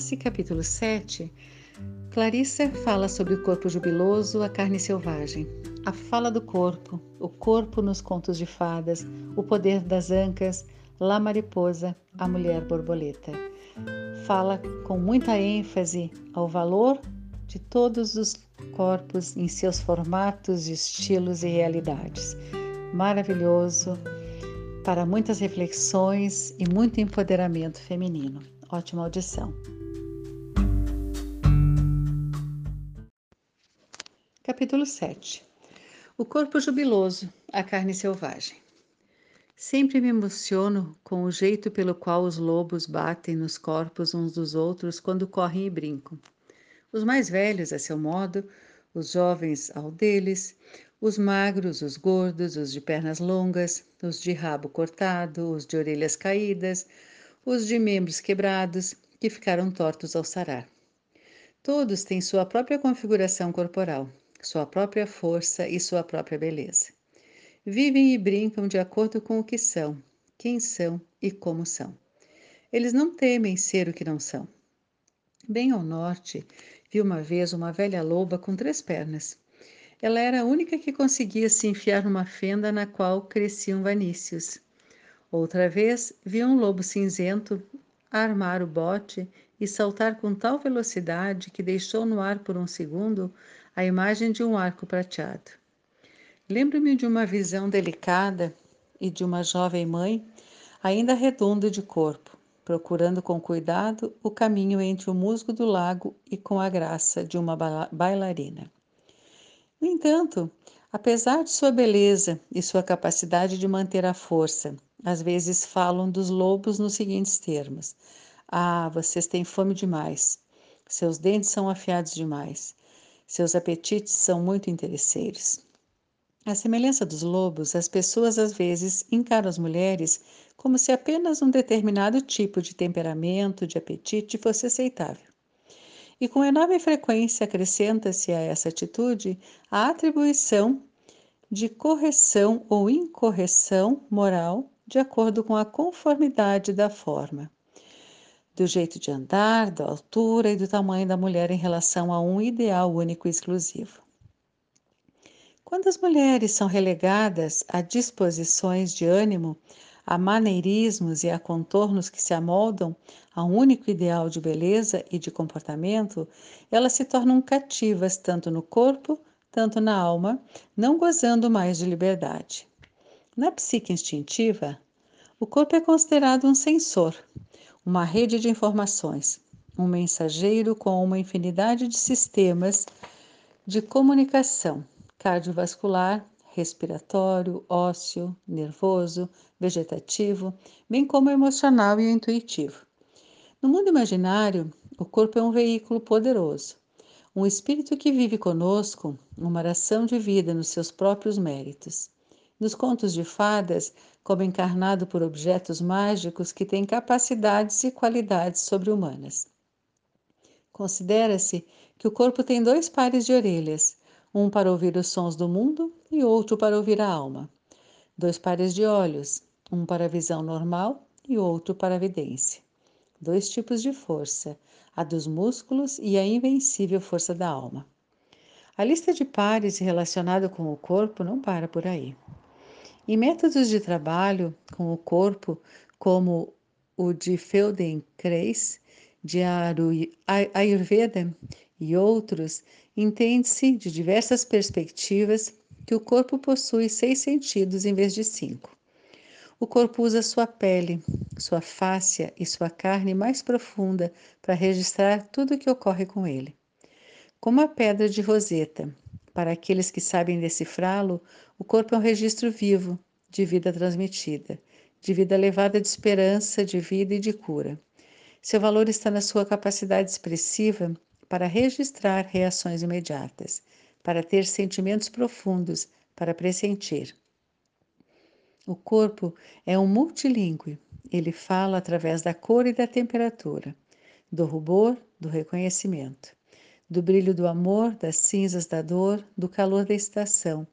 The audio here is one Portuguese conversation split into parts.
Nesse capítulo 7, Clarissa fala sobre o corpo jubiloso, a carne selvagem, a fala do corpo, o corpo nos contos de fadas, o poder das ancas, La Mariposa, a mulher borboleta. Fala com muita ênfase ao valor de todos os corpos em seus formatos, estilos e realidades. Maravilhoso para muitas reflexões e muito empoderamento feminino. Ótima audição. Capítulo 7 O corpo jubiloso, a carne selvagem. Sempre me emociono com o jeito pelo qual os lobos batem nos corpos uns dos outros quando correm e brincam. Os mais velhos, a seu modo, os jovens ao deles, os magros, os gordos, os de pernas longas, os de rabo cortado, os de orelhas caídas, os de membros quebrados, que ficaram tortos ao sarar. Todos têm sua própria configuração corporal, sua própria força e sua própria beleza. Vivem e brincam de acordo com o que são, quem são e como são. Eles não temem ser o que não são. Bem ao norte, vi uma vez uma velha loba com três pernas ela era a única que conseguia se enfiar numa fenda na qual cresciam vanícios. Outra vez, vi um lobo cinzento armar o bote e saltar com tal velocidade que deixou no ar por um segundo a imagem de um arco prateado. Lembro-me de uma visão delicada e de uma jovem mãe, ainda redonda de corpo, procurando com cuidado o caminho entre o musgo do lago e com a graça de uma bailarina. No entanto, apesar de sua beleza e sua capacidade de manter a força, às vezes falam dos lobos nos seguintes termos: Ah, vocês têm fome demais. Seus dentes são afiados demais. Seus apetites são muito interesseiros. À semelhança dos lobos, as pessoas às vezes encaram as mulheres como se apenas um determinado tipo de temperamento, de apetite fosse aceitável. E com enorme frequência acrescenta-se a essa atitude a atribuição de correção ou incorreção moral de acordo com a conformidade da forma, do jeito de andar, da altura e do tamanho da mulher em relação a um ideal único e exclusivo. Quando as mulheres são relegadas a disposições de ânimo a maneirismos e a contornos que se amoldam a um único ideal de beleza e de comportamento, elas se tornam cativas tanto no corpo, tanto na alma, não gozando mais de liberdade. Na psique instintiva, o corpo é considerado um sensor, uma rede de informações, um mensageiro com uma infinidade de sistemas de comunicação cardiovascular, respiratório, ósseo, nervoso, vegetativo, bem como emocional e intuitivo. No mundo imaginário, o corpo é um veículo poderoso, um espírito que vive conosco, uma oração de vida nos seus próprios méritos. Nos contos de fadas, como encarnado por objetos mágicos que têm capacidades e qualidades sobre-humanas. Considera-se que o corpo tem dois pares de orelhas, um para ouvir os sons do mundo e outro para ouvir a alma. Dois pares de olhos, um para a visão normal e outro para a vidência. Dois tipos de força, a dos músculos e a invencível força da alma. A lista de pares relacionada com o corpo não para por aí. Em métodos de trabalho com o corpo, como o de Feldenkrais, de Ayurveda e outros, entende-se de diversas perspectivas que o corpo possui seis sentidos em vez de cinco. O corpo usa sua pele, sua fáscia e sua carne mais profunda para registrar tudo o que ocorre com ele. Como a pedra de Roseta, para aqueles que sabem decifrá-lo, o corpo é um registro vivo de vida transmitida, de vida levada de esperança, de vida e de cura. Seu valor está na sua capacidade expressiva para registrar reações imediatas, para ter sentimentos profundos, para pressentir. O corpo é um multilingüe. Ele fala através da cor e da temperatura, do rubor, do reconhecimento, do brilho do amor, das cinzas da dor, do calor da estação,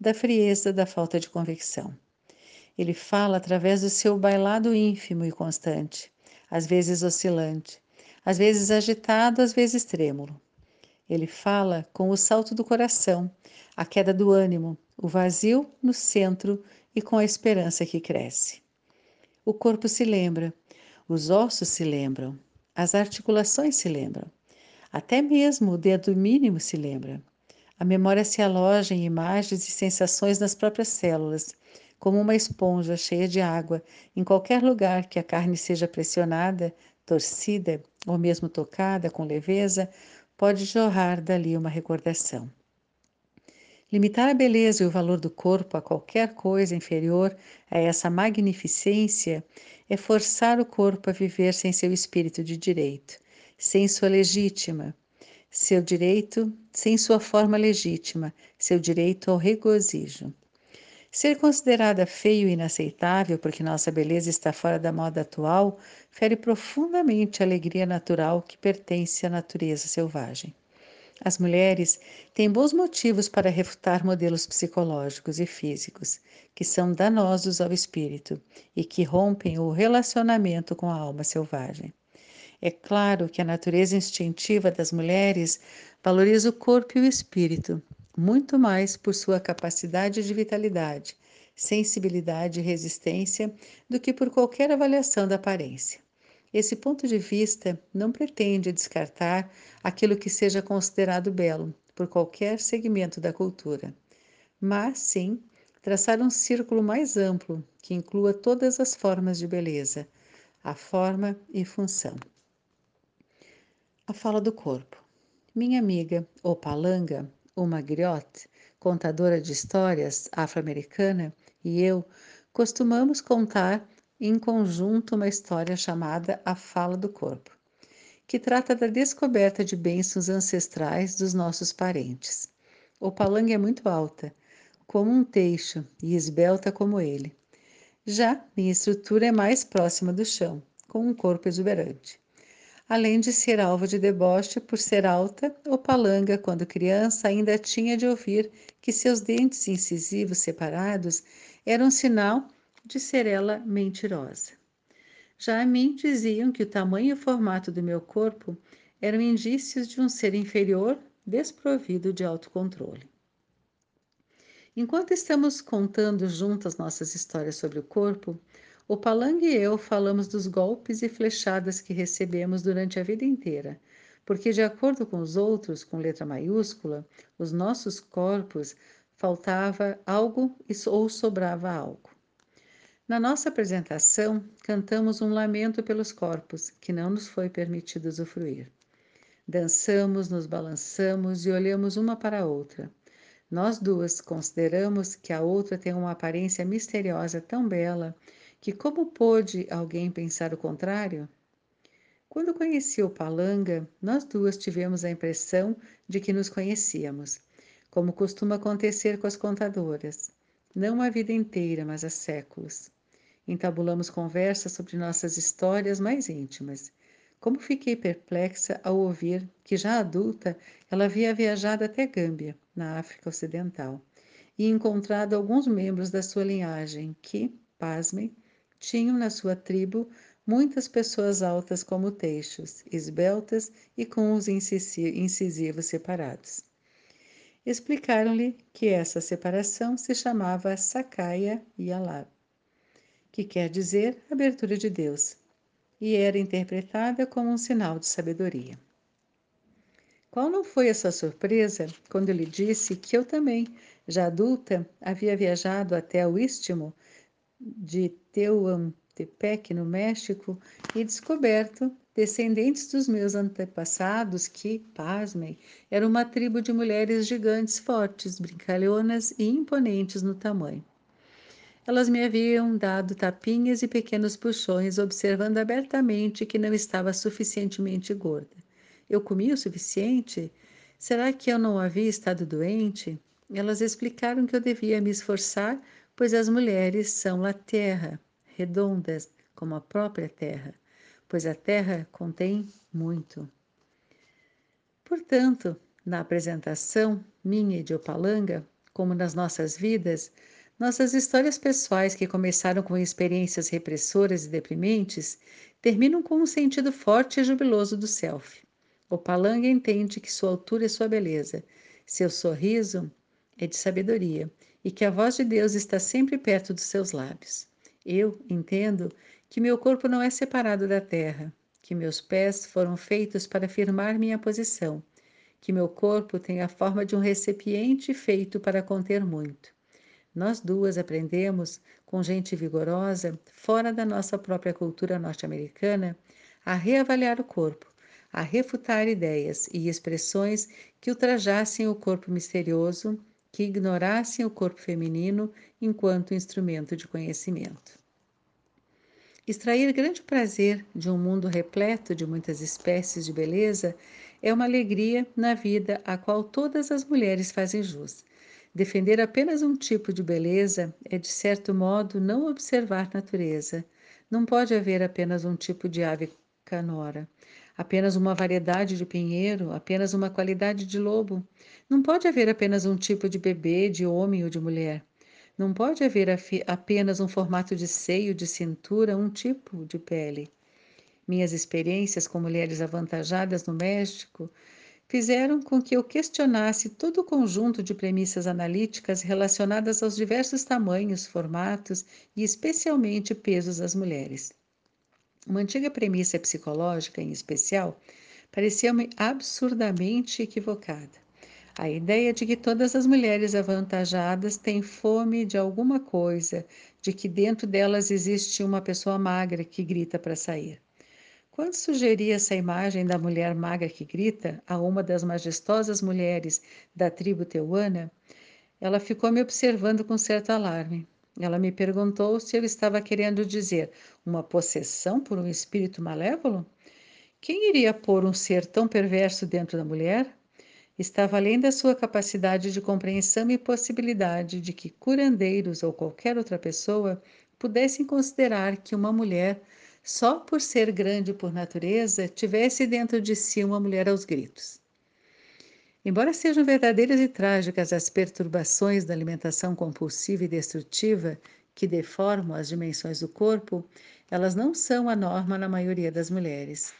da frieza da falta de convicção. Ele fala através do seu bailado ínfimo e constante, às vezes oscilante, às vezes agitado, às vezes trêmulo. Ele fala com o salto do coração, a queda do ânimo, o vazio no centro e com a esperança que cresce. O corpo se lembra, os ossos se lembram, as articulações se lembram, até mesmo o dedo mínimo se lembra. A memória se aloja em imagens e sensações nas próprias células, como uma esponja cheia de água. Em qualquer lugar que a carne seja pressionada, torcida ou mesmo tocada com leveza, pode jorrar dali uma recordação. Limitar a beleza e o valor do corpo a qualquer coisa inferior a essa magnificência é forçar o corpo a viver sem seu espírito de direito, sem sua legítima, seu direito sem sua forma legítima, seu direito ao regozijo. Ser considerada feio e inaceitável porque nossa beleza está fora da moda atual fere profundamente a alegria natural que pertence à natureza selvagem. As mulheres têm bons motivos para refutar modelos psicológicos e físicos que são danosos ao espírito e que rompem o relacionamento com a alma selvagem. É claro que a natureza instintiva das mulheres valoriza o corpo e o espírito, muito mais por sua capacidade de vitalidade, sensibilidade e resistência do que por qualquer avaliação da aparência. Esse ponto de vista não pretende descartar aquilo que seja considerado belo por qualquer segmento da cultura, mas sim traçar um círculo mais amplo que inclua todas as formas de beleza, a forma e função. A fala do corpo. Minha amiga Opalanga, uma griote, contadora de histórias afro-americana, e eu costumamos contar em conjunto uma história chamada A Fala do Corpo, que trata da descoberta de bênçãos ancestrais dos nossos parentes. Opalanga é muito alta, como um teixo, e esbelta como ele. Já minha estrutura é mais próxima do chão, com um corpo exuberante. Além de ser alvo de deboche por ser alta, Opalanga, quando criança, ainda tinha de ouvir que seus dentes incisivos separados eram sinal de ser ela mentirosa. Já a mim diziam que o tamanho e o formato do meu corpo eram indícios de um ser inferior desprovido de autocontrole. Enquanto estamos contando juntas nossas histórias sobre o corpo, o Palang e eu falamos dos golpes e flechadas que recebemos durante a vida inteira, porque, de acordo com os outros, com letra maiúscula, os nossos corpos faltava algo ou sobrava algo. Na nossa apresentação, cantamos um lamento pelos corpos que não nos foi permitido usufruir. Dançamos, nos balançamos e olhamos uma para a outra. Nós duas consideramos que a outra tem uma aparência misteriosa tão bela que como pôde alguém pensar o contrário? Quando conheci o Palanga, nós duas tivemos a impressão de que nos conhecíamos, como costuma acontecer com as contadoras, não a vida inteira, mas há séculos. Entabulamos conversas sobre nossas histórias mais íntimas. Como fiquei perplexa ao ouvir que, já adulta, ela havia viajado até Gâmbia, na África Ocidental, e encontrado alguns membros da sua linhagem que, pasmem, tinham na sua tribo muitas pessoas altas como teixos, esbeltas e com os incisivos separados. Explicaram-lhe que essa separação se chamava Sakaya Yalab, que quer dizer abertura de Deus, e era interpretada como um sinal de sabedoria. Qual não foi a sua surpresa quando lhe disse que eu também, já adulta, havia viajado até o Istmo de Tehuantepec, no México, e descoberto descendentes dos meus antepassados que, pasmem, eram uma tribo de mulheres gigantes fortes, brincalhonas e imponentes no tamanho. Elas me haviam dado tapinhas e pequenos puxões, observando abertamente que não estava suficientemente gorda. Eu comia o suficiente? Será que eu não havia estado doente? Elas explicaram que eu devia me esforçar pois as mulheres são a terra, redondas como a própria terra, pois a terra contém muito. Portanto, na apresentação minha e de Opalanga, como nas nossas vidas, nossas histórias pessoais que começaram com experiências repressoras e deprimentes terminam com um sentido forte e jubiloso do self. O palanga entende que sua altura é sua beleza, seu sorriso é de sabedoria e que a voz de Deus está sempre perto dos seus lábios. Eu entendo que meu corpo não é separado da terra, que meus pés foram feitos para firmar minha posição, que meu corpo tem a forma de um recipiente feito para conter muito. Nós duas aprendemos, com gente vigorosa, fora da nossa própria cultura norte-americana, a reavaliar o corpo, a refutar ideias e expressões que ultrajassem o corpo misterioso, que ignorassem o corpo feminino enquanto instrumento de conhecimento. Extrair grande prazer de um mundo repleto de muitas espécies de beleza é uma alegria na vida a qual todas as mulheres fazem jus. Defender apenas um tipo de beleza é, de certo modo, não observar natureza. Não pode haver apenas um tipo de ave canora, apenas uma variedade de pinheiro, apenas uma qualidade de lobo. Não pode haver apenas um tipo de bebê, de homem ou de mulher. Não pode haver apenas um formato de seio, de cintura, um tipo de pele. Minhas experiências com mulheres avantajadas no México fizeram com que eu questionasse todo o conjunto de premissas analíticas relacionadas aos diversos tamanhos, formatos e especialmente pesos das mulheres. Uma antiga premissa psicológica, em especial, parecia-me absurdamente equivocada. A ideia de que todas as mulheres avantajadas têm fome de alguma coisa, de que dentro delas existe uma pessoa magra que grita para sair. Quando sugeri essa imagem da mulher magra que grita a uma das majestosas mulheres da tribo teuana, ela ficou me observando com certo alarme. Ela me perguntou se eu estava querendo dizer uma possessão por um espírito malévolo? Quem iria pôr um ser tão perverso dentro da mulher? estava além da sua capacidade de compreensão e possibilidade de que curandeiros ou qualquer outra pessoa pudessem considerar que uma mulher, só por ser grande por natureza, tivesse dentro de si uma mulher aos gritos. Embora sejam verdadeiras e trágicas as perturbações da alimentação compulsiva e destrutiva que deformam as dimensões do corpo, elas não são a norma na maioria das mulheres.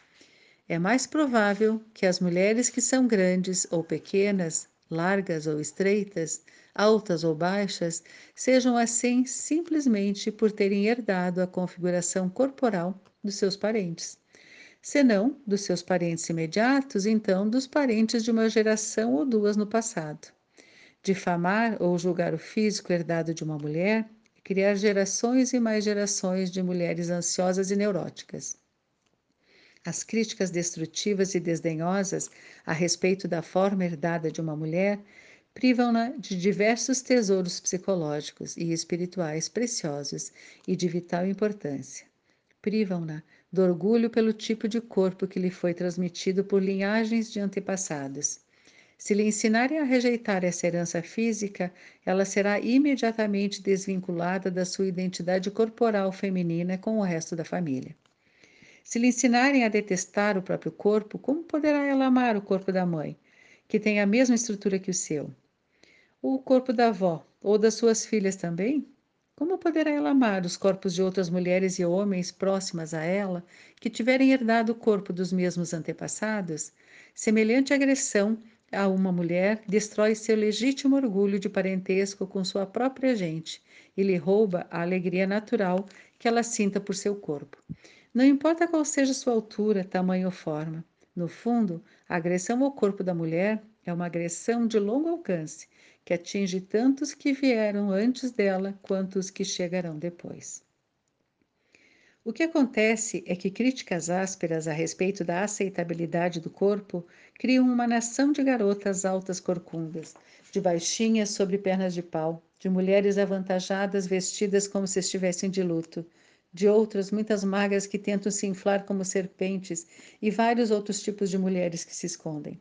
É mais provável que as mulheres que são grandes ou pequenas, largas ou estreitas, altas ou baixas, sejam assim simplesmente por terem herdado a configuração corporal dos seus parentes. Se não dos seus parentes imediatos, então dos parentes de uma geração ou duas no passado. Difamar ou julgar o físico herdado de uma mulher criar gerações e mais gerações de mulheres ansiosas e neuróticas. As críticas destrutivas e desdenhosas a respeito da forma herdada de uma mulher privam-na de diversos tesouros psicológicos e espirituais preciosos e de vital importância. Privam-na do orgulho pelo tipo de corpo que lhe foi transmitido por linhagens de antepassados. Se lhe ensinarem a rejeitar essa herança física, ela será imediatamente desvinculada da sua identidade corporal feminina com o resto da família. Se lhe ensinarem a detestar o próprio corpo, como poderá ela amar o corpo da mãe, que tem a mesma estrutura que o seu? O corpo da avó ou das suas filhas também? Como poderá ela amar os corpos de outras mulheres e homens próximas a ela, que tiverem herdado o corpo dos mesmos antepassados? Semelhante agressão a uma mulher destrói seu legítimo orgulho de parentesco com sua própria gente e lhe rouba a alegria natural que ela sinta por seu corpo. Não importa qual seja sua altura, tamanho ou forma. No fundo, a agressão ao corpo da mulher é uma agressão de longo alcance, que atinge tantos que vieram antes dela quanto os que chegarão depois. O que acontece é que críticas ásperas a respeito da aceitabilidade do corpo criam uma nação de garotas altas corcundas, de baixinhas sobre pernas de pau, de mulheres avantajadas vestidas como se estivessem de luto, de outras muitas magras que tentam se inflar como serpentes e vários outros tipos de mulheres que se escondem.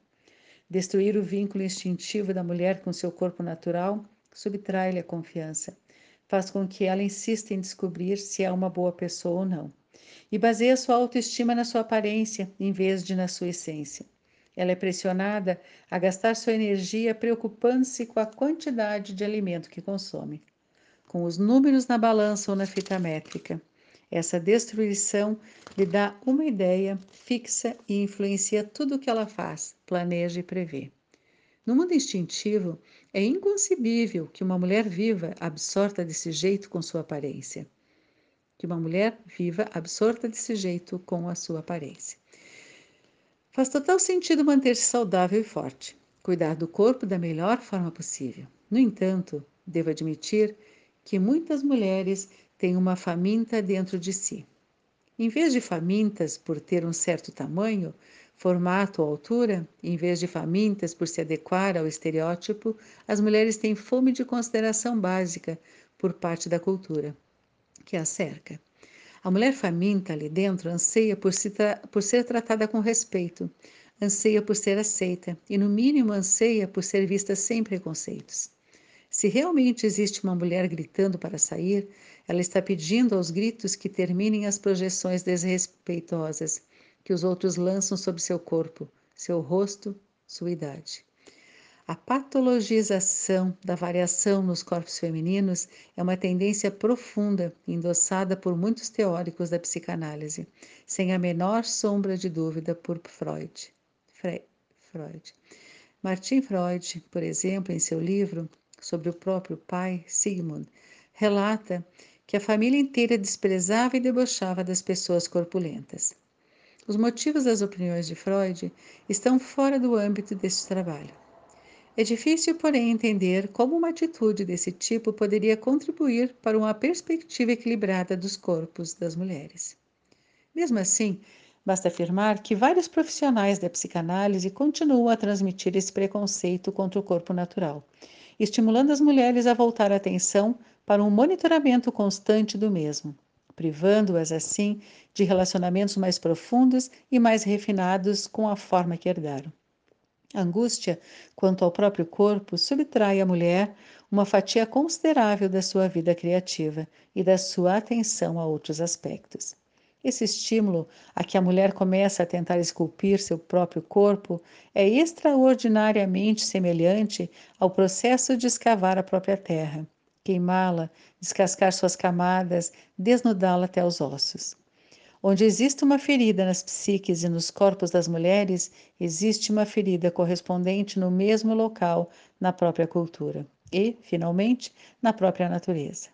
Destruir o vínculo instintivo da mulher com seu corpo natural subtrai-lhe a confiança, faz com que ela insista em descobrir se é uma boa pessoa ou não, e baseia sua autoestima na sua aparência em vez de na sua essência. Ela é pressionada a gastar sua energia preocupando-se com a quantidade de alimento que consome, com os números na balança ou na fita métrica Essa destruição lhe dá uma ideia fixa e influencia tudo o que ela faz, planeja e prevê. No mundo instintivo, é inconcebível que uma mulher viva absorta desse jeito com sua aparência. Que uma mulher viva absorta desse jeito com a sua aparência. Faz total sentido manter-se saudável e forte, cuidar do corpo da melhor forma possível. No entanto, devo admitir que muitas mulheres têm uma faminta dentro de si. Em vez de famintas por ter um certo tamanho, formato ou altura, em vez de famintas por se adequar ao estereótipo, as mulheres têm fome de consideração básica por parte da cultura que a cerca. A mulher faminta ali dentro anseia por, se por ser tratada com respeito, anseia por ser aceita e, no mínimo, anseia por ser vista sem preconceitos. Se realmente existe uma mulher gritando para sair, ela está pedindo aos gritos que terminem as projeções desrespeitosas que os outros lançam sobre seu corpo, seu rosto, sua idade. A patologização da variação nos corpos femininos é uma tendência profunda endossada por muitos teóricos da psicanálise, sem a menor sombra de dúvida por Freud. Freud. Martin Freud, por exemplo, em seu livro sobre o próprio pai, Sigmund, relata que a família inteira desprezava e debochava das pessoas corpulentas. Os motivos das opiniões de Freud estão fora do âmbito deste trabalho. É difícil, porém, entender como uma atitude desse tipo poderia contribuir para uma perspectiva equilibrada dos corpos das mulheres. Mesmo assim, basta afirmar que vários profissionais da psicanálise continuam a transmitir esse preconceito contra o corpo natural, estimulando as mulheres a voltar a atenção para um monitoramento constante do mesmo privando-as assim de relacionamentos mais profundos e mais refinados com a forma que herdaram. A angústia quanto ao próprio corpo subtrai à mulher uma fatia considerável da sua vida criativa e da sua atenção a outros aspectos. Esse estímulo a que a mulher começa a tentar esculpir seu próprio corpo é extraordinariamente semelhante ao processo de escavar a própria terra queimá-la, descascar suas camadas, desnudá-la até os ossos. Onde existe uma ferida nas psiques e nos corpos das mulheres, existe uma ferida correspondente no mesmo local na própria cultura e, finalmente, na própria natureza.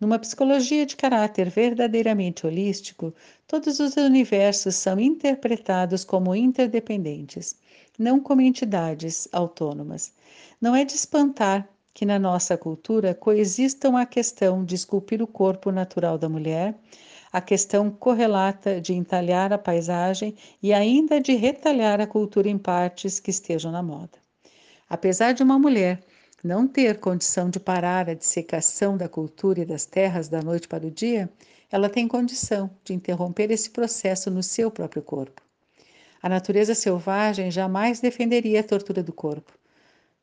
Numa psicologia de caráter verdadeiramente holístico, todos os universos são interpretados como interdependentes, não como entidades autônomas. Não é de espantar que na nossa cultura coexistam a questão de esculpir o corpo natural da mulher, a questão correlata de entalhar a paisagem e ainda de retalhar a cultura em partes que estejam na moda. Apesar de uma mulher não ter condição de parar a dissecação da cultura e das terras da noite para o dia, ela tem condição de interromper esse processo no seu próprio corpo. A natureza selvagem jamais defenderia a tortura do corpo,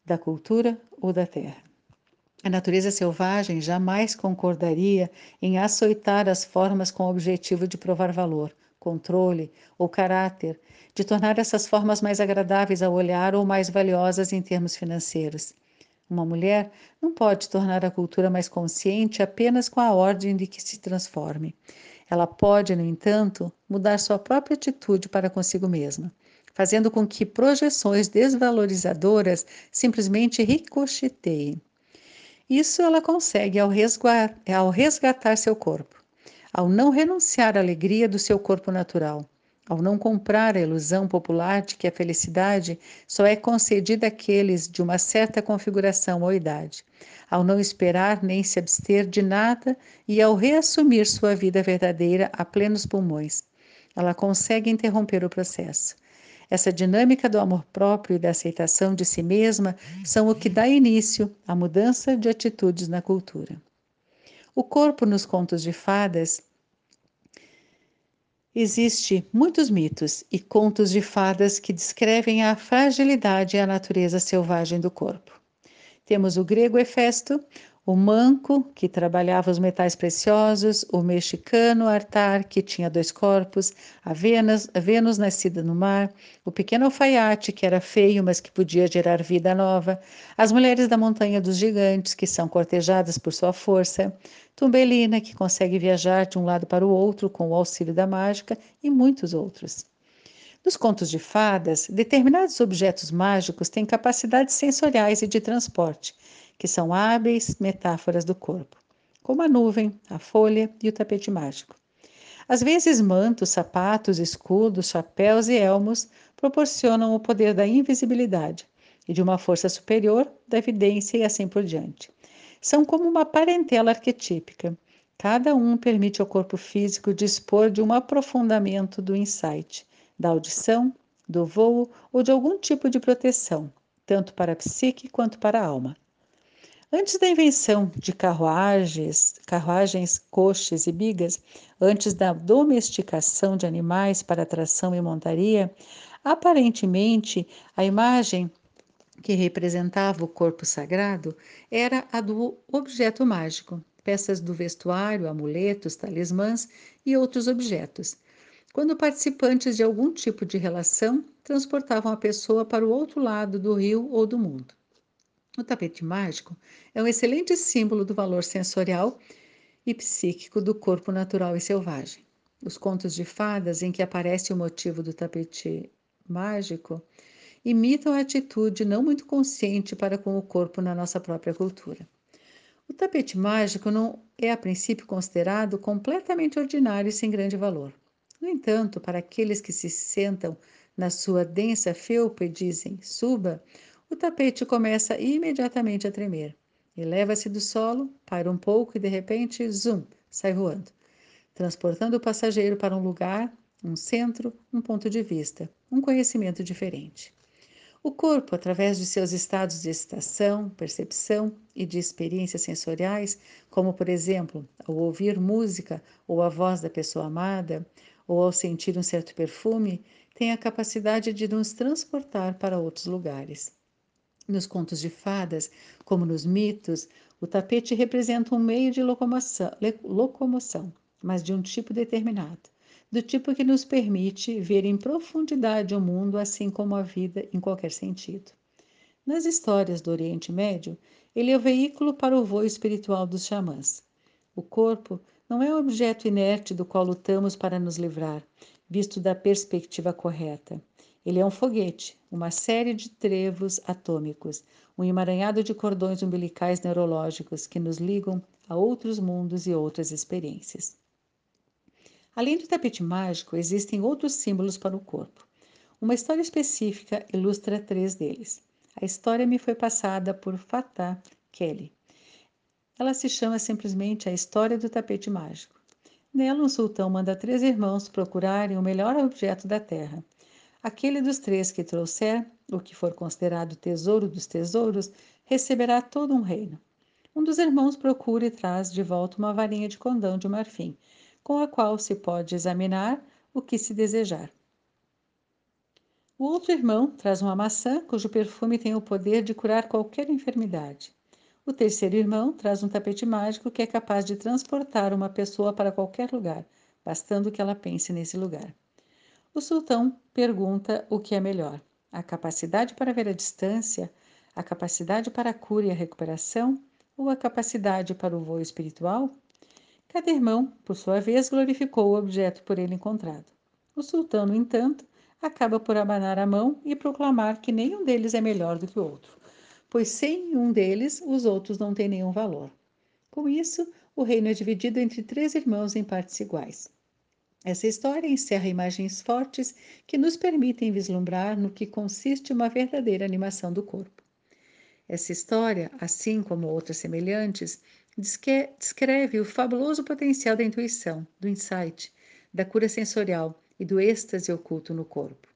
da cultura ou da terra. A natureza selvagem jamais concordaria em açoitar as formas com o objetivo de provar valor, controle ou caráter, de tornar essas formas mais agradáveis ao olhar ou mais valiosas em termos financeiros. Uma mulher não pode tornar a cultura mais consciente apenas com a ordem de que se transforme. Ela pode, no entanto, mudar sua própria atitude para consigo mesma fazendo com que projeções desvalorizadoras simplesmente ricocheteiem. Isso ela consegue ao, resguar, ao resgatar seu corpo, ao não renunciar à alegria do seu corpo natural, ao não comprar a ilusão popular de que a felicidade só é concedida àqueles de uma certa configuração ou idade, ao não esperar nem se abster de nada e ao reassumir sua vida verdadeira a plenos pulmões. Ela consegue interromper o processo. Essa dinâmica do amor próprio e da aceitação de si mesma são o que dá início à mudança de atitudes na cultura. O corpo nos contos de fadas Existe muitos mitos e contos de fadas que descrevem a fragilidade e a natureza selvagem do corpo. Temos o grego Hefesto, o manco, que trabalhava os metais preciosos, o mexicano Artar, que tinha dois corpos, a Vênus, a Vênus nascida no mar, o pequeno alfaiate, que era feio, mas que podia gerar vida nova, as mulheres da montanha dos gigantes, que são cortejadas por sua força, Tumbelina, que consegue viajar de um lado para o outro com o auxílio da mágica, e muitos outros. Nos contos de fadas, determinados objetos mágicos têm capacidades sensoriais e de transporte, que são hábeis metáforas do corpo, como a nuvem, a folha e o tapete mágico. Às vezes, mantos, sapatos, escudos, chapéus e elmos proporcionam o poder da invisibilidade e de uma força superior, da evidência e assim por diante. São como uma parentela arquetípica. Cada um permite ao corpo físico dispor de um aprofundamento do insight, da audição, do voo ou de algum tipo de proteção, tanto para a psique quanto para a alma. Antes da invenção de carruagens, carruagens, coches e bigas, antes da domesticação de animais para tração e montaria, aparentemente a imagem que representava o corpo sagrado era a do objeto mágico, peças do vestuário, amuletos, talismãs e outros objetos. Quando participantes de algum tipo de relação transportavam a pessoa para o outro lado do rio ou do mundo. O tapete mágico é um excelente símbolo do valor sensorial e psíquico do corpo natural e selvagem. Os contos de fadas em que aparece o motivo do tapete mágico imitam a atitude não muito consciente para com o corpo na nossa própria cultura. O tapete mágico não é a princípio considerado completamente ordinário e sem grande valor. No entanto, para aqueles que se sentam na sua densa felpa e dizem suba, o tapete começa imediatamente a tremer. Eleva-se do solo, para um pouco e de repente, zum, sai voando, transportando o passageiro para um lugar, um centro, um ponto de vista, um conhecimento diferente. O corpo, através de seus estados de excitação, percepção e de experiências sensoriais, como por exemplo, ao ouvir música ou a voz da pessoa amada, ou ao sentir um certo perfume, tem a capacidade de nos transportar para outros lugares. Nos contos de fadas, como nos mitos, o tapete representa um meio de locomoção, locomoção, mas de um tipo determinado, do tipo que nos permite ver em profundidade o mundo, assim como a vida em qualquer sentido. Nas histórias do Oriente Médio, ele é o veículo para o voo espiritual dos xamãs. O corpo não é o objeto inerte do qual lutamos para nos livrar, visto da perspectiva correta. Ele é um foguete, uma série de trevos atômicos, um emaranhado de cordões umbilicais neurológicos que nos ligam a outros mundos e outras experiências. Além do tapete mágico, existem outros símbolos para o corpo. Uma história específica ilustra três deles. A história me foi passada por Fatah Kelly. Ela se chama simplesmente A História do Tapete Mágico. Nela, um sultão manda três irmãos procurarem o melhor objeto da terra, Aquele dos três que trouxer o que for considerado tesouro dos tesouros, receberá todo um reino. Um dos irmãos procura e traz de volta uma varinha de condão de marfim, com a qual se pode examinar o que se desejar. O outro irmão traz uma maçã cujo perfume tem o poder de curar qualquer enfermidade. O terceiro irmão traz um tapete mágico que é capaz de transportar uma pessoa para qualquer lugar, bastando que ela pense nesse lugar. O sultão pergunta o que é melhor: a capacidade para ver a distância, a capacidade para a cura e a recuperação ou a capacidade para o voo espiritual? Cada irmão, por sua vez, glorificou o objeto por ele encontrado. O sultão, no entanto, acaba por abanar a mão e proclamar que nenhum deles é melhor do que o outro, pois sem um deles os outros não têm nenhum valor. Com isso, o reino é dividido entre três irmãos em partes iguais. Essa história encerra imagens fortes que nos permitem vislumbrar no que consiste uma verdadeira animação do corpo. Essa história, assim como outras semelhantes, descreve o fabuloso potencial da intuição, do insight, da cura sensorial e do êxtase oculto no corpo.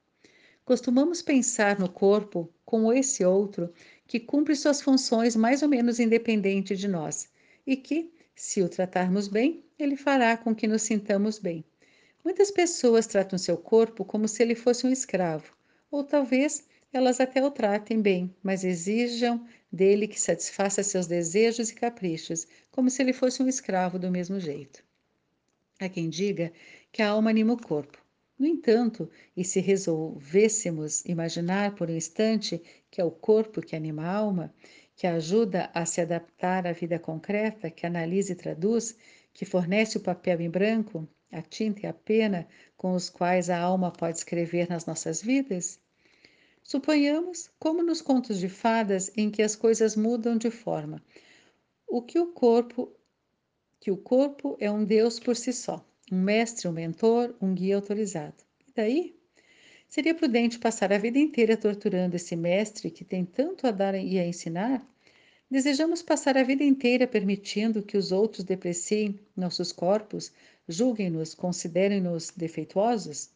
Costumamos pensar no corpo como esse outro que cumpre suas funções mais ou menos independente de nós e que, se o tratarmos bem, ele fará com que nos sintamos bem. Muitas pessoas tratam seu corpo como se ele fosse um escravo, ou talvez elas até o tratem bem, mas exijam dele que satisfaça seus desejos e caprichos, como se ele fosse um escravo do mesmo jeito. Há quem diga que a alma anima o corpo. No entanto, e se resolvêssemos imaginar por um instante que é o corpo que anima a alma, que ajuda a se adaptar à vida concreta, que analisa e traduz, que fornece o papel em branco, a tinta e a pena com os quais a alma pode escrever nas nossas vidas? Suponhamos, como nos contos de fadas, em que as coisas mudam de forma, o que o corpo que o corpo é um Deus por si só, um mestre, um mentor, um guia autorizado. E daí? Seria prudente passar a vida inteira torturando esse mestre que tem tanto a dar e a ensinar? Desejamos passar a vida inteira permitindo que os outros depreciem nossos corpos, julguem-nos, considerem-nos defeituosos?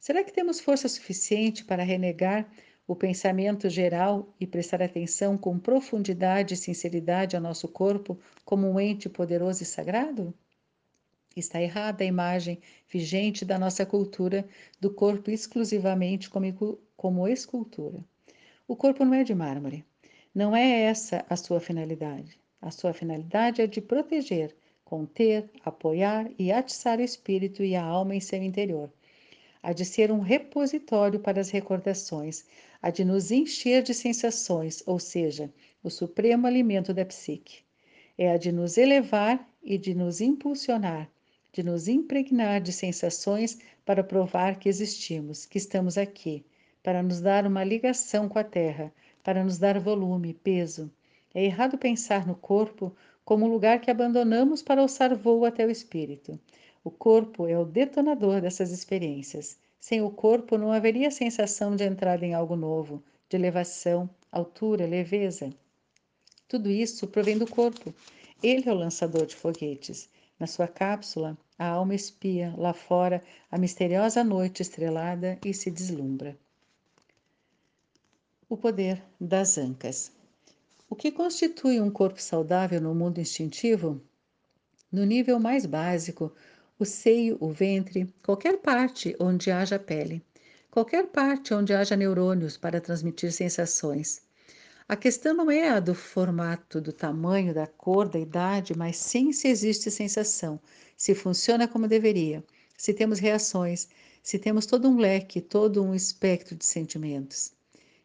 Será que temos força suficiente para renegar o pensamento geral e prestar atenção com profundidade e sinceridade ao nosso corpo como um ente poderoso e sagrado? Está errada a imagem vigente da nossa cultura do corpo exclusivamente como, como escultura. O corpo não é de mármore. Não é essa a sua finalidade. A sua finalidade é de proteger, conter, apoiar e atiçar o espírito e a alma em seu interior há de ser um repositório para as recordações, há de nos encher de sensações, ou seja, o supremo alimento da psique. É a de nos elevar e de nos impulsionar, de nos impregnar de sensações para provar que existimos, que estamos aqui, para nos dar uma ligação com a terra, para nos dar volume, peso. É errado pensar no corpo como um lugar que abandonamos para alçar voo até o espírito. O corpo é o detonador dessas experiências. Sem o corpo não haveria sensação de entrada em algo novo, de elevação, altura, leveza. Tudo isso provém do corpo. Ele é o lançador de foguetes. Na sua cápsula, a alma espia lá fora a misteriosa noite estrelada e se deslumbra. O poder das ancas. O que constitui um corpo saudável no mundo instintivo? No nível mais básico, o seio, o ventre, qualquer parte onde haja pele, qualquer parte onde haja neurônios para transmitir sensações. A questão não é a do formato, do tamanho, da cor, da idade, mas sim se existe sensação, se funciona como deveria, se temos reações, se temos todo um leque, todo um espectro de sentimentos.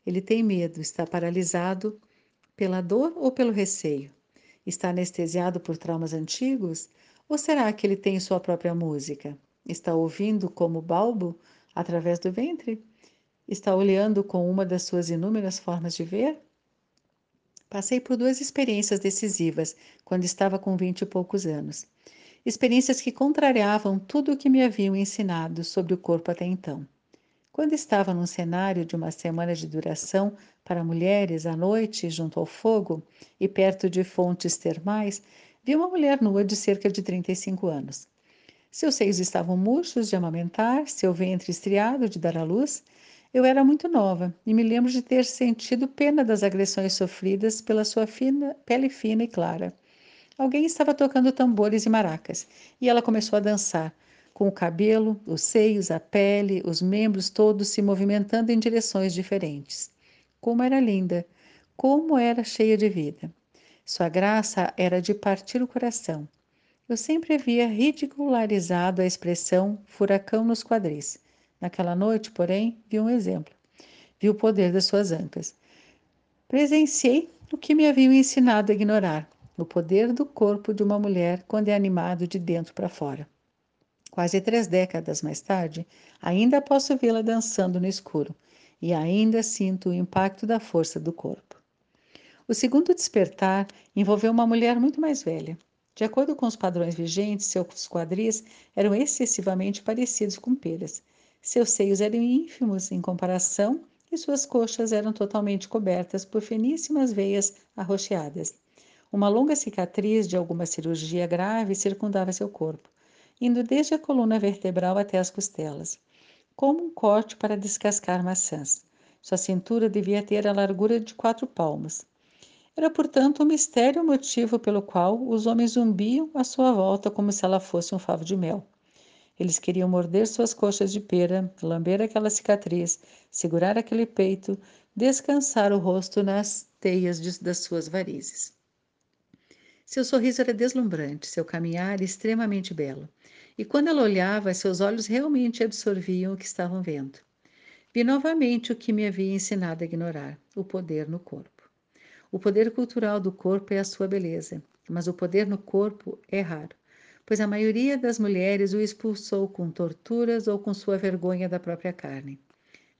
Ele tem medo, está paralisado pela dor ou pelo receio? Está anestesiado por traumas antigos? Ou será que ele tem sua própria música? Está ouvindo como balbo através do ventre? Está olhando com uma das suas inúmeras formas de ver? Passei por duas experiências decisivas quando estava com vinte e poucos anos. Experiências que contrariavam tudo o que me haviam ensinado sobre o corpo até então. Quando estava num cenário de uma semana de duração para mulheres à noite, junto ao fogo e perto de fontes termais, vi uma mulher nua de cerca de 35 anos. Seus seios estavam murchos de amamentar, seu ventre estriado de dar à luz. Eu era muito nova e me lembro de ter sentido pena das agressões sofridas pela sua fina, pele fina e clara. Alguém estava tocando tambores e maracas e ela começou a dançar, com o cabelo, os seios, a pele, os membros todos se movimentando em direções diferentes. Como era linda! Como era cheia de vida! Sua graça era de partir o coração. Eu sempre havia ridicularizado a expressão furacão nos quadris. Naquela noite, porém, vi um exemplo. Vi o poder das suas ancas. Presenciei o que me haviam ensinado a ignorar: o poder do corpo de uma mulher quando é animado de dentro para fora. Quase três décadas mais tarde, ainda posso vê-la dançando no escuro e ainda sinto o impacto da força do corpo. O segundo despertar envolveu uma mulher muito mais velha. De acordo com os padrões vigentes, seus quadris eram excessivamente parecidos com peras. Seus seios eram ínfimos em comparação e suas coxas eram totalmente cobertas por finíssimas veias arroxeadas. Uma longa cicatriz de alguma cirurgia grave circundava seu corpo, indo desde a coluna vertebral até as costelas, como um corte para descascar maçãs. Sua cintura devia ter a largura de quatro palmos. Era, portanto, um mistério o motivo pelo qual os homens zumbiam à sua volta como se ela fosse um favo de mel. Eles queriam morder suas coxas de pera, lamber aquela cicatriz, segurar aquele peito, descansar o rosto nas teias de, das suas varizes. Seu sorriso era deslumbrante, seu caminhar extremamente belo. E quando ela olhava, seus olhos realmente absorviam o que estavam vendo. Vi novamente o que me havia ensinado a ignorar: o poder no corpo. O poder cultural do corpo é a sua beleza, mas o poder no corpo é raro, pois a maioria das mulheres o expulsou com torturas ou com sua vergonha da própria carne.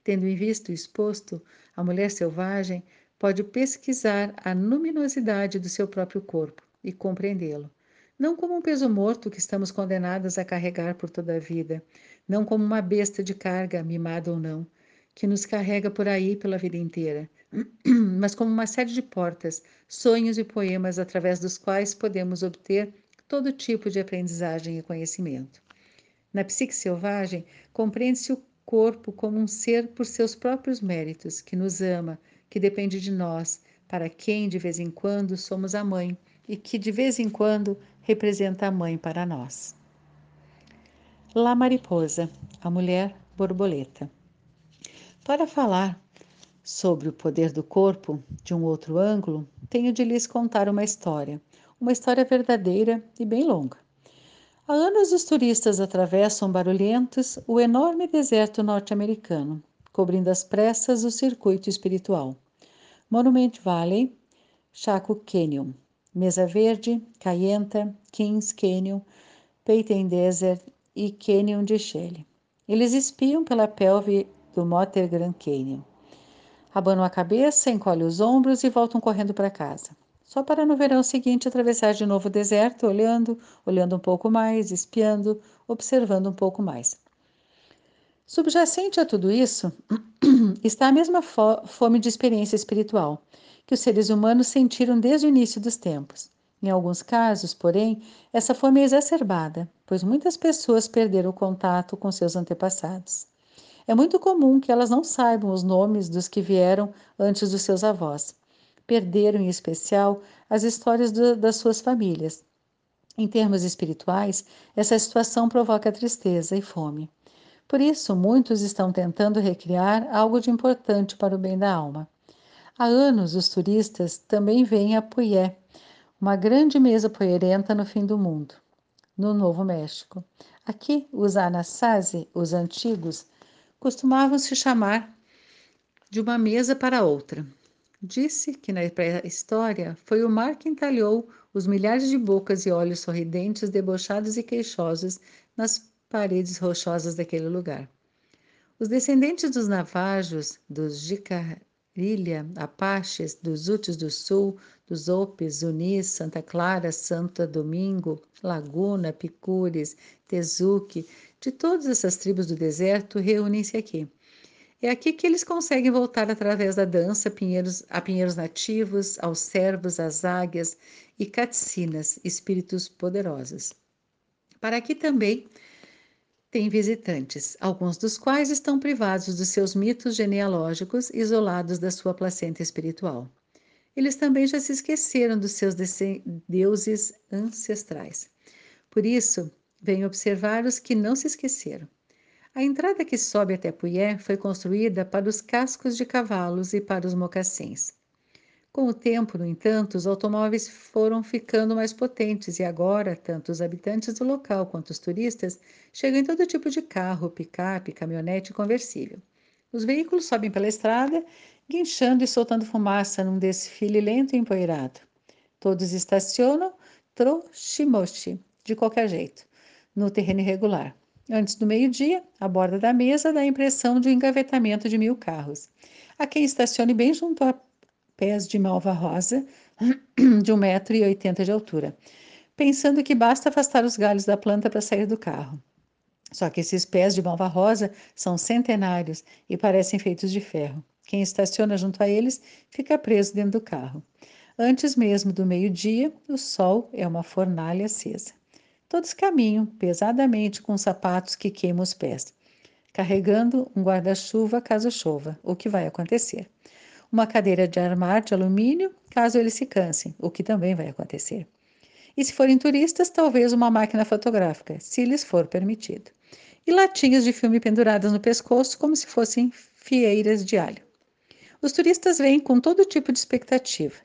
Tendo em vista o exposto, a mulher selvagem pode pesquisar a luminosidade do seu próprio corpo e compreendê-lo. Não como um peso morto que estamos condenadas a carregar por toda a vida, não como uma besta de carga, mimada ou não, que nos carrega por aí pela vida inteira, mas como uma série de portas, sonhos e poemas através dos quais podemos obter todo tipo de aprendizagem e conhecimento. Na psique selvagem, compreende-se o corpo como um ser por seus próprios méritos, que nos ama, que depende de nós, para quem de vez em quando somos a mãe e que de vez em quando representa a mãe para nós. La Mariposa, a mulher borboleta. Para falar sobre o poder do corpo de um outro ângulo, tenho de lhes contar uma história, uma história verdadeira e bem longa. Há anos os turistas atravessam barulhentos o enorme deserto norte-americano, cobrindo às pressas o circuito espiritual. Monument Valley, Chaco Canyon, Mesa Verde, Cayenta, Kings Canyon, Peyton Desert e Canyon de Shelley. Eles espiam pela pelve do Motter Grand Canyon. Abanam a cabeça, encolhem os ombros e voltam correndo para casa só para no verão seguinte atravessar de novo o deserto, olhando, olhando um pouco mais, espiando, observando um pouco mais. Subjacente a tudo isso está a mesma fome de experiência espiritual que os seres humanos sentiram desde o início dos tempos. Em alguns casos, porém, essa fome é exacerbada, pois muitas pessoas perderam o contato com seus antepassados. É muito comum que elas não saibam os nomes dos que vieram antes dos seus avós perderam, em especial, as histórias do, das suas famílias. Em termos espirituais, essa situação provoca tristeza e fome. Por isso, muitos estão tentando recriar algo de importante para o bem da alma. Há anos, os turistas também veem a Puyé, uma grande mesa poeirenta no fim do mundo, no Novo México. Aqui, os Anasazi, os antigos, costumavam se chamar de uma mesa para outra. Disse que na pré-história foi o mar que entalhou os milhares de bocas e olhos sorridentes, debochados e queixosos nas paredes rochosas daquele lugar. Os descendentes dos Navajos, dos Jicarilha, Apaches, dos Utes do Sul, dos Opes, Zunis, Santa Clara, Santo Domingo, Laguna, Picures, Tezuque, de todas essas tribos do deserto reúnem-se aqui é aqui que eles conseguem voltar através da dança pinheiros, a pinheiros nativos, aos servos, às águias e catsinas, espíritos poderosos. Para aqui também tem visitantes, alguns dos quais estão privados dos seus mitos genealógicos, isolados da sua placenta espiritual. Eles também já se esqueceram dos seus deuses ancestrais. Por isso, venho observar os que não se esqueceram a entrada que sobe até Puyé foi construída para os cascos de cavalos e para os mocassins. Com o tempo, no entanto, os automóveis foram ficando mais potentes e agora, tanto os habitantes do local quanto os turistas chegam em todo tipo de carro, picape, caminhonete e conversível. Os veículos sobem pela estrada, guinchando e soltando fumaça num desfile lento e empoeirado. Todos estacionam trochimochi, de qualquer jeito, no terreno irregular. Antes do meio-dia, a borda da mesa dá a impressão de um engavetamento de mil carros. Há quem estacione bem junto a pés de malva rosa, de 1,80m de altura, pensando que basta afastar os galhos da planta para sair do carro. Só que esses pés de malva rosa são centenários e parecem feitos de ferro. Quem estaciona junto a eles fica preso dentro do carro. Antes mesmo do meio-dia, o sol é uma fornalha acesa. Todos caminham pesadamente com sapatos que queimam os pés, carregando um guarda-chuva caso chova, o que vai acontecer. Uma cadeira de armar de alumínio, caso eles se cansem, o que também vai acontecer. E se forem turistas, talvez uma máquina fotográfica, se lhes for permitido. E latinhas de filme penduradas no pescoço, como se fossem fieiras de alho. Os turistas vêm com todo tipo de expectativa,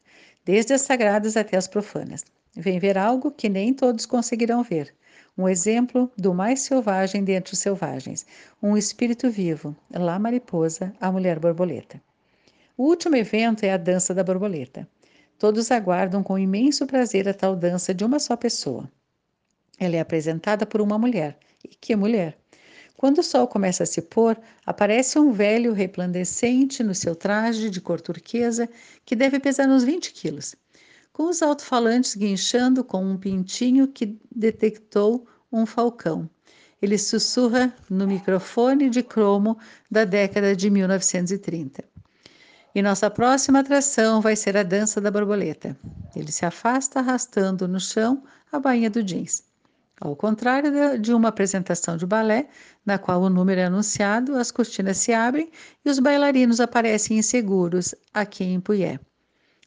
desde as sagradas até as profanas. Vêm ver algo que nem todos conseguirão ver. Um exemplo do mais selvagem dentre os selvagens, um espírito vivo, lá mariposa, a mulher borboleta. O último evento é a dança da borboleta. Todos aguardam com imenso prazer a tal dança de uma só pessoa. Ela é apresentada por uma mulher. E que mulher? Quando o sol começa a se pôr, aparece um velho resplandecente no seu traje de cor turquesa, que deve pesar uns 20 quilos, com os alto-falantes guinchando com um pintinho que detectou um falcão. Ele sussurra no microfone de cromo da década de 1930. E nossa próxima atração vai ser a dança da borboleta. Ele se afasta arrastando no chão a bainha do jeans. Ao contrário de uma apresentação de balé, na qual o número é anunciado, as cortinas se abrem e os bailarinos aparecem inseguros, aqui em Puyé.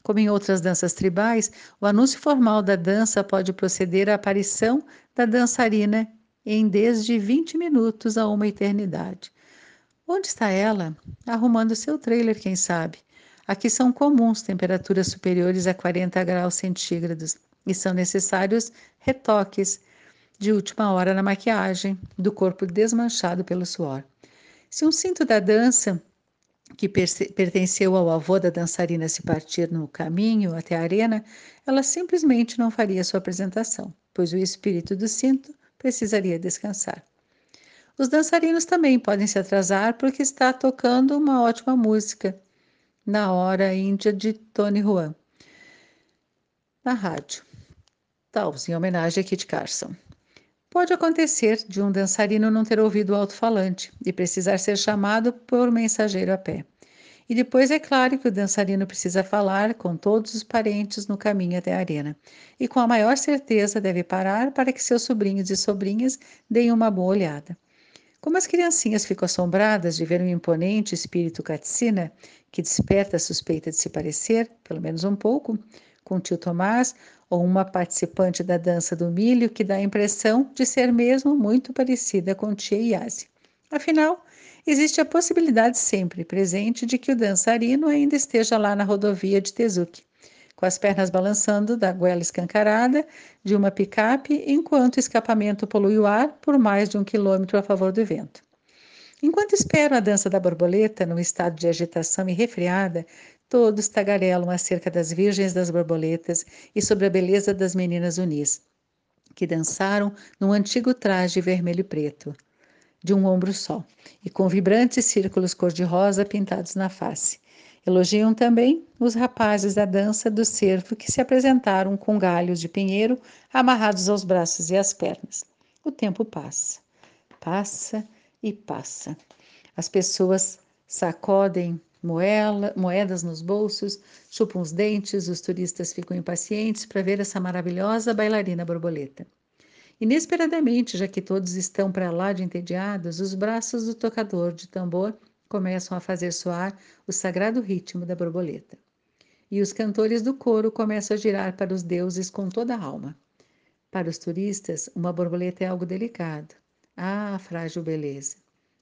Como em outras danças tribais, o anúncio formal da dança pode proceder à aparição da dançarina em desde 20 minutos a uma eternidade. Onde está ela? Arrumando seu trailer, quem sabe. Aqui são comuns temperaturas superiores a 40 graus centígrados e são necessários retoques de última hora na maquiagem, do corpo desmanchado pelo suor. Se um cinto da dança que pertenceu ao avô da dançarina se partir no caminho até a arena, ela simplesmente não faria sua apresentação, pois o espírito do cinto precisaria descansar. Os dançarinos também podem se atrasar porque está tocando uma ótima música na hora índia de Tony Juan na rádio. Tal, em homenagem a Kit Carson. Pode acontecer de um dançarino não ter ouvido o alto-falante e precisar ser chamado por mensageiro a pé. E depois é claro que o dançarino precisa falar com todos os parentes no caminho até a arena. E com a maior certeza deve parar para que seus sobrinhos e sobrinhas deem uma boa olhada. Como as criancinhas ficam assombradas de ver um imponente espírito caticina, que desperta a suspeita de se parecer, pelo menos um pouco, com o tio Tomás, ou uma participante da dança do milho que dá a impressão de ser mesmo muito parecida com tia Yasi. Afinal, existe a possibilidade sempre presente de que o dançarino ainda esteja lá na rodovia de Tezuki, com as pernas balançando da goela escancarada de uma picape, enquanto o escapamento polui o ar por mais de um quilômetro a favor do vento. Enquanto espero a dança da borboleta, num estado de agitação e resfriada, Todos tagarelam acerca das virgens das borboletas e sobre a beleza das meninas unis, que dançaram num antigo traje vermelho e preto, de um ombro só, e com vibrantes círculos cor-de-rosa pintados na face. Elogiam também os rapazes da dança do cervo que se apresentaram com galhos de pinheiro amarrados aos braços e às pernas. O tempo passa, passa e passa. As pessoas sacodem moela, moedas nos bolsos, chupam os dentes, os turistas ficam impacientes para ver essa maravilhosa bailarina borboleta. Inesperadamente, já que todos estão para lá de entediados, os braços do tocador de tambor começam a fazer soar o sagrado ritmo da borboleta. E os cantores do coro começam a girar para os deuses com toda a alma. Para os turistas, uma borboleta é algo delicado. Ah, frágil beleza!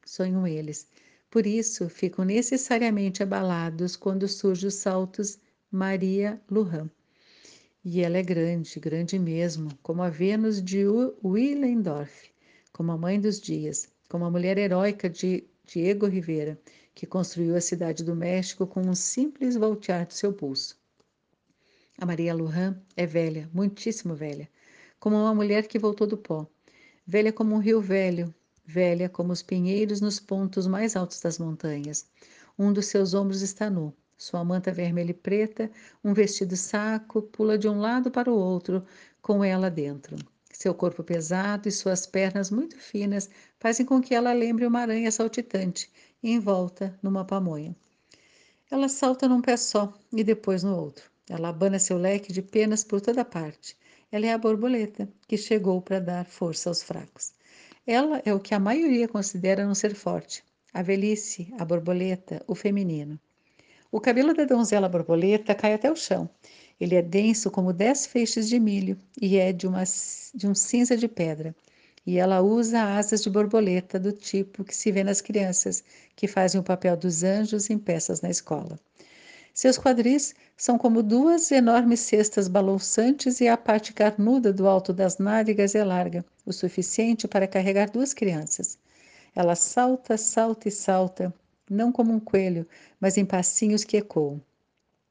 Sonham eles por isso, ficam necessariamente abalados quando surgem os saltos Maria Lujan. E ela é grande, grande mesmo, como a Vênus de Willendorf, como a mãe dos dias, como a mulher heróica de Diego Rivera, que construiu a cidade do México com um simples voltear do seu pulso. A Maria Lujan é velha, muitíssimo velha, como uma mulher que voltou do pó, velha como um rio velho, velha como os pinheiros nos pontos mais altos das montanhas. Um dos seus ombros está nu. Sua manta vermelha e preta, um vestido saco, pula de um lado para o outro, com ela dentro. Seu corpo pesado e suas pernas muito finas fazem com que ela lembre uma aranha saltitante, envolta numa pamonha. Ela salta num pé só e depois no outro. Ela abana seu leque de penas por toda parte. Ela é a borboleta que chegou para dar força aos fracos. Ela é o que a maioria considera não ser forte: a velhice, a borboleta, o feminino. O cabelo da donzela borboleta cai até o chão. Ele é denso como dez feixes de milho e é de, uma, de um cinza de pedra. e ela usa asas de borboleta do tipo que se vê nas crianças, que fazem o papel dos anjos em peças na escola. Seus quadris são como duas enormes cestas balouçantes e a parte carnuda do alto das nádegas é larga, o suficiente para carregar duas crianças. Ela salta, salta e salta, não como um coelho, mas em passinhos que ecoam.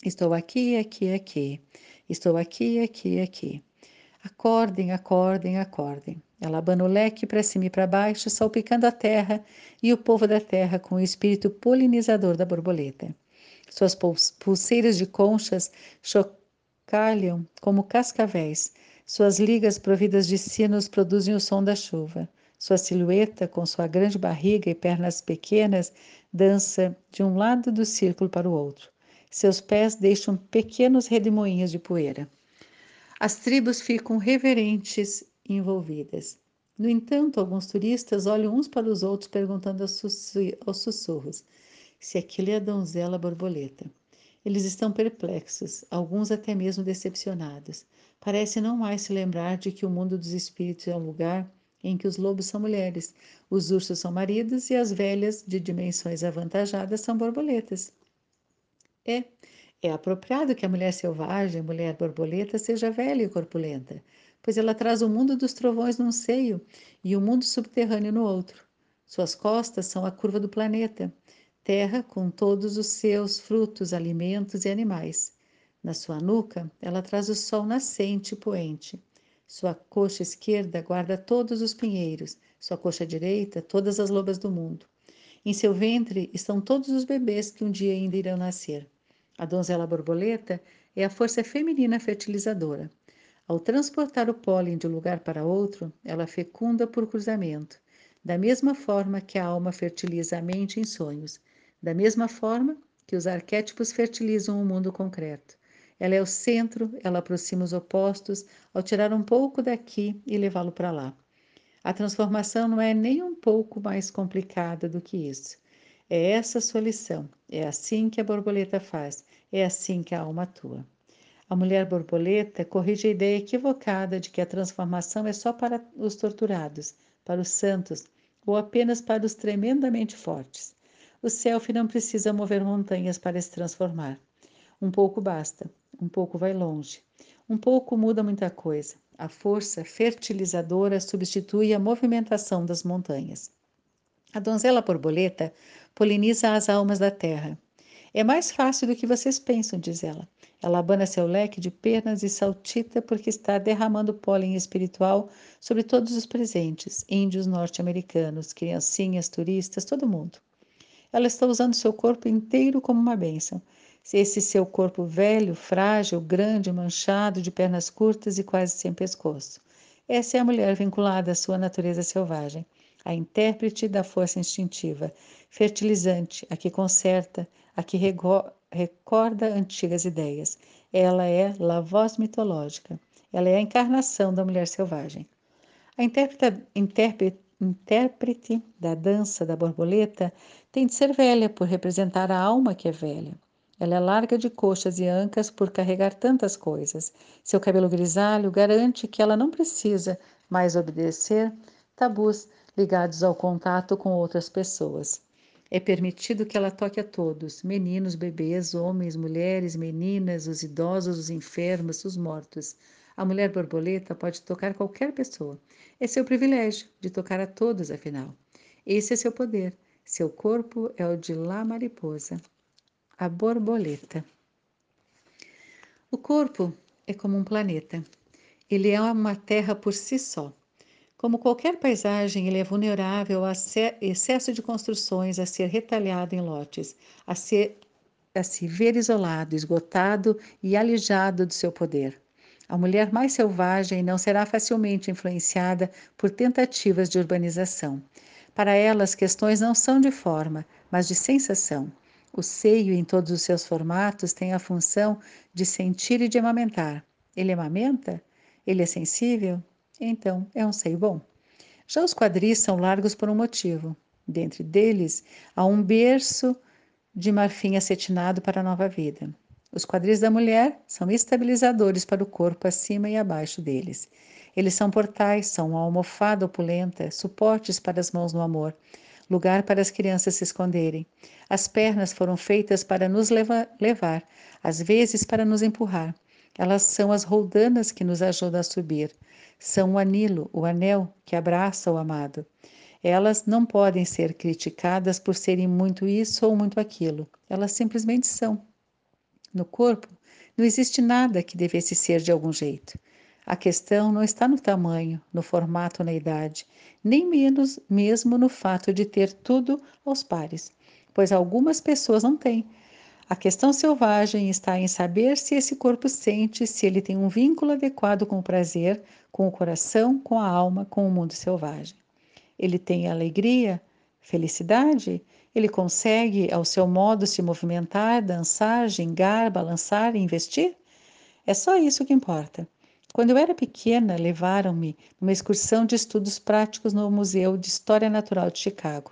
Estou aqui, aqui, aqui. Estou aqui, aqui, aqui. Acordem, acordem, acordem. Ela abana o leque para cima e para baixo, salpicando a terra e o povo da terra com o espírito polinizador da borboleta. Suas pulseiras de conchas chocalham como cascavéis. Suas ligas providas de sinos produzem o som da chuva. Sua silhueta, com sua grande barriga e pernas pequenas, dança de um lado do círculo para o outro. Seus pés deixam pequenos redemoinhos de poeira. As tribos ficam reverentes e envolvidas. No entanto, alguns turistas olham uns para os outros perguntando aos sussurros: se aquilo é a donzela borboleta. Eles estão perplexos, alguns até mesmo decepcionados. Parece não mais se lembrar de que o mundo dos espíritos é um lugar em que os lobos são mulheres, os ursos são maridos e as velhas de dimensões avantajadas são borboletas. É, é apropriado que a mulher selvagem, mulher borboleta, seja velha e corpulenta, pois ela traz o mundo dos trovões num seio e o mundo subterrâneo no outro. Suas costas são a curva do planeta, terra com todos os seus frutos, alimentos e animais. Na sua nuca, ela traz o sol nascente e poente. Sua coxa esquerda guarda todos os pinheiros, sua coxa direita, todas as lobas do mundo. Em seu ventre estão todos os bebês que um dia ainda irão nascer. A donzela borboleta é a força feminina fertilizadora. Ao transportar o pólen de um lugar para outro, ela fecunda por cruzamento, da mesma forma que a alma fertiliza a mente em sonhos. Da mesma forma que os arquétipos fertilizam o mundo concreto. Ela é o centro, ela aproxima os opostos ao tirar um pouco daqui e levá-lo para lá. A transformação não é nem um pouco mais complicada do que isso. É essa a sua lição. É assim que a borboleta faz. É assim que a alma atua. A mulher borboleta corrige a ideia equivocada de que a transformação é só para os torturados, para os santos ou apenas para os tremendamente fortes. O self não precisa mover montanhas para se transformar. Um pouco basta, um pouco vai longe. Um pouco muda muita coisa. A força fertilizadora substitui a movimentação das montanhas. A donzela borboleta poliniza as almas da terra. É mais fácil do que vocês pensam, diz ela. Ela abana seu leque de penas e saltita porque está derramando pólen espiritual sobre todos os presentes, índios norte-americanos, criancinhas, turistas, todo mundo. Ela está usando seu corpo inteiro como uma bênção. Esse seu corpo velho, frágil, grande, manchado, de pernas curtas e quase sem pescoço. Essa é a mulher vinculada à sua natureza selvagem, a intérprete da força instintiva, fertilizante, a que conserta, a que recorda antigas ideias. Ela é a voz mitológica. Ela é a encarnação da mulher selvagem. A intérprete intérprete da dança da borboleta tem de ser velha por representar a alma que é velha. Ela é larga de coxas e ancas por carregar tantas coisas. Seu cabelo grisalho garante que ela não precisa mais obedecer tabus ligados ao contato com outras pessoas. É permitido que ela toque a todos: meninos, bebês, homens, mulheres, meninas, os idosos, os enfermos, os mortos. A mulher borboleta pode tocar qualquer pessoa. É seu privilégio de tocar a todos, afinal. Esse é seu poder. Seu corpo é o de lá mariposa, a borboleta. O corpo é como um planeta. Ele é uma terra por si só. Como qualquer paisagem, ele é vulnerável a excesso de construções, a ser retalhado em lotes, a, ser, a se ver isolado, esgotado e alijado do seu poder. A mulher mais selvagem não será facilmente influenciada por tentativas de urbanização. Para ela, as questões não são de forma, mas de sensação. O seio, em todos os seus formatos, tem a função de sentir e de amamentar. Ele amamenta? Ele é sensível? Então, é um seio bom. Já os quadris são largos por um motivo. Dentre deles, há um berço de marfim acetinado para a nova vida. Os quadris da mulher são estabilizadores para o corpo acima e abaixo deles. Eles são portais, são uma almofada opulenta, suportes para as mãos no amor, lugar para as crianças se esconderem. As pernas foram feitas para nos leva levar, às vezes para nos empurrar. Elas são as roldanas que nos ajudam a subir. São o anilo, o anel que abraça o amado. Elas não podem ser criticadas por serem muito isso ou muito aquilo. Elas simplesmente são. No corpo, não existe nada que devesse ser de algum jeito. A questão não está no tamanho, no formato, na idade, nem menos mesmo no fato de ter tudo aos pares, pois algumas pessoas não têm. A questão selvagem está em saber se esse corpo sente, se ele tem um vínculo adequado com o prazer, com o coração, com a alma, com o mundo selvagem. Ele tem alegria, felicidade, ele consegue, ao seu modo, se movimentar, dançar, gingar, balançar investir? É só isso que importa. Quando eu era pequena, levaram-me numa excursão de estudos práticos no Museu de História Natural de Chicago.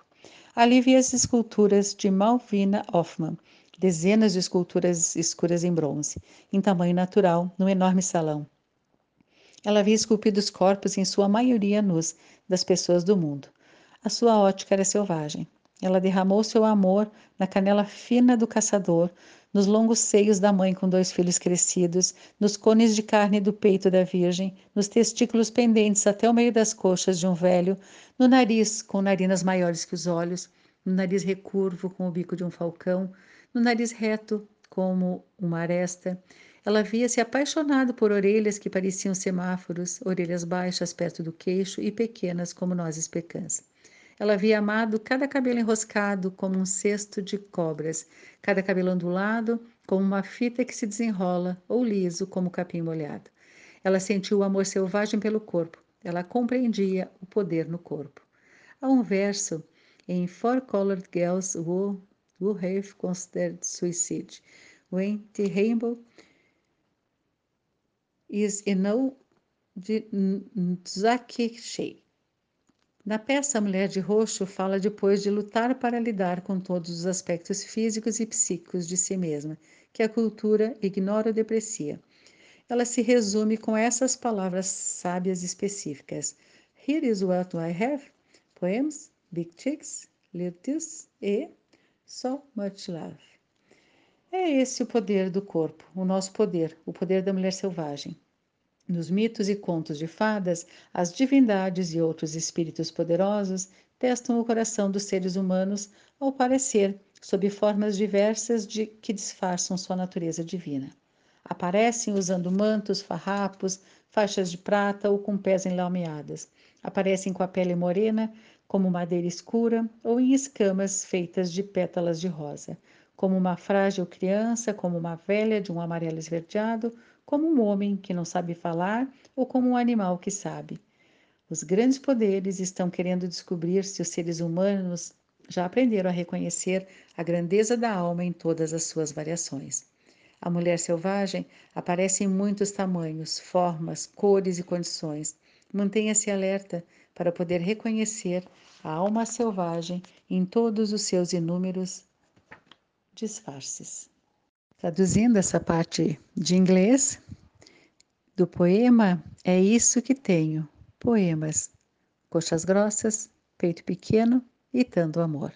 Ali vi as esculturas de Malvina Hoffman, dezenas de esculturas escuras em bronze, em tamanho natural, num enorme salão. Ela havia esculpido os corpos, em sua maioria nus, das pessoas do mundo. A sua ótica era selvagem. Ela derramou seu amor na canela fina do caçador, nos longos seios da mãe com dois filhos crescidos, nos cones de carne do peito da Virgem, nos testículos pendentes até o meio das coxas de um velho, no nariz com narinas maiores que os olhos, no nariz recurvo com o bico de um falcão, no nariz reto como uma aresta. Ela havia-se apaixonado por orelhas que pareciam semáforos, orelhas baixas perto do queixo e pequenas como nozes pecãs. Ela havia amado cada cabelo enroscado como um cesto de cobras, cada cabelo ondulado como uma fita que se desenrola, ou liso como capim molhado. Ela sentiu o amor selvagem pelo corpo. Ela compreendia o poder no corpo. Há um verso em Four Colored Girls Who, who Have Considered Suicide, When the Rainbow is Enough de Zaki Shea. Na peça, a mulher de roxo fala depois de lutar para lidar com todos os aspectos físicos e psíquicos de si mesma, que a cultura ignora ou deprecia. Ela se resume com essas palavras sábias específicas: Here is what I have: poems, big chicks, little e so much love. É esse o poder do corpo, o nosso poder, o poder da mulher selvagem. Nos mitos e contos de fadas, as divindades e outros espíritos poderosos testam o coração dos seres humanos ao parecer sob formas diversas de que disfarçam sua natureza divina. Aparecem usando mantos, farrapos, faixas de prata ou com pés enlameadas. Aparecem com a pele morena, como madeira escura, ou em escamas feitas de pétalas de rosa, como uma frágil criança, como uma velha de um amarelo esverdeado, como um homem que não sabe falar ou como um animal que sabe. Os grandes poderes estão querendo descobrir se os seres humanos já aprenderam a reconhecer a grandeza da alma em todas as suas variações. A mulher selvagem aparece em muitos tamanhos, formas, cores e condições. Mantenha-se alerta para poder reconhecer a alma selvagem em todos os seus inúmeros disfarces. Traduzindo essa parte de inglês do poema, é isso que tenho. Poemas: coxas grossas, peito pequeno e tanto amor.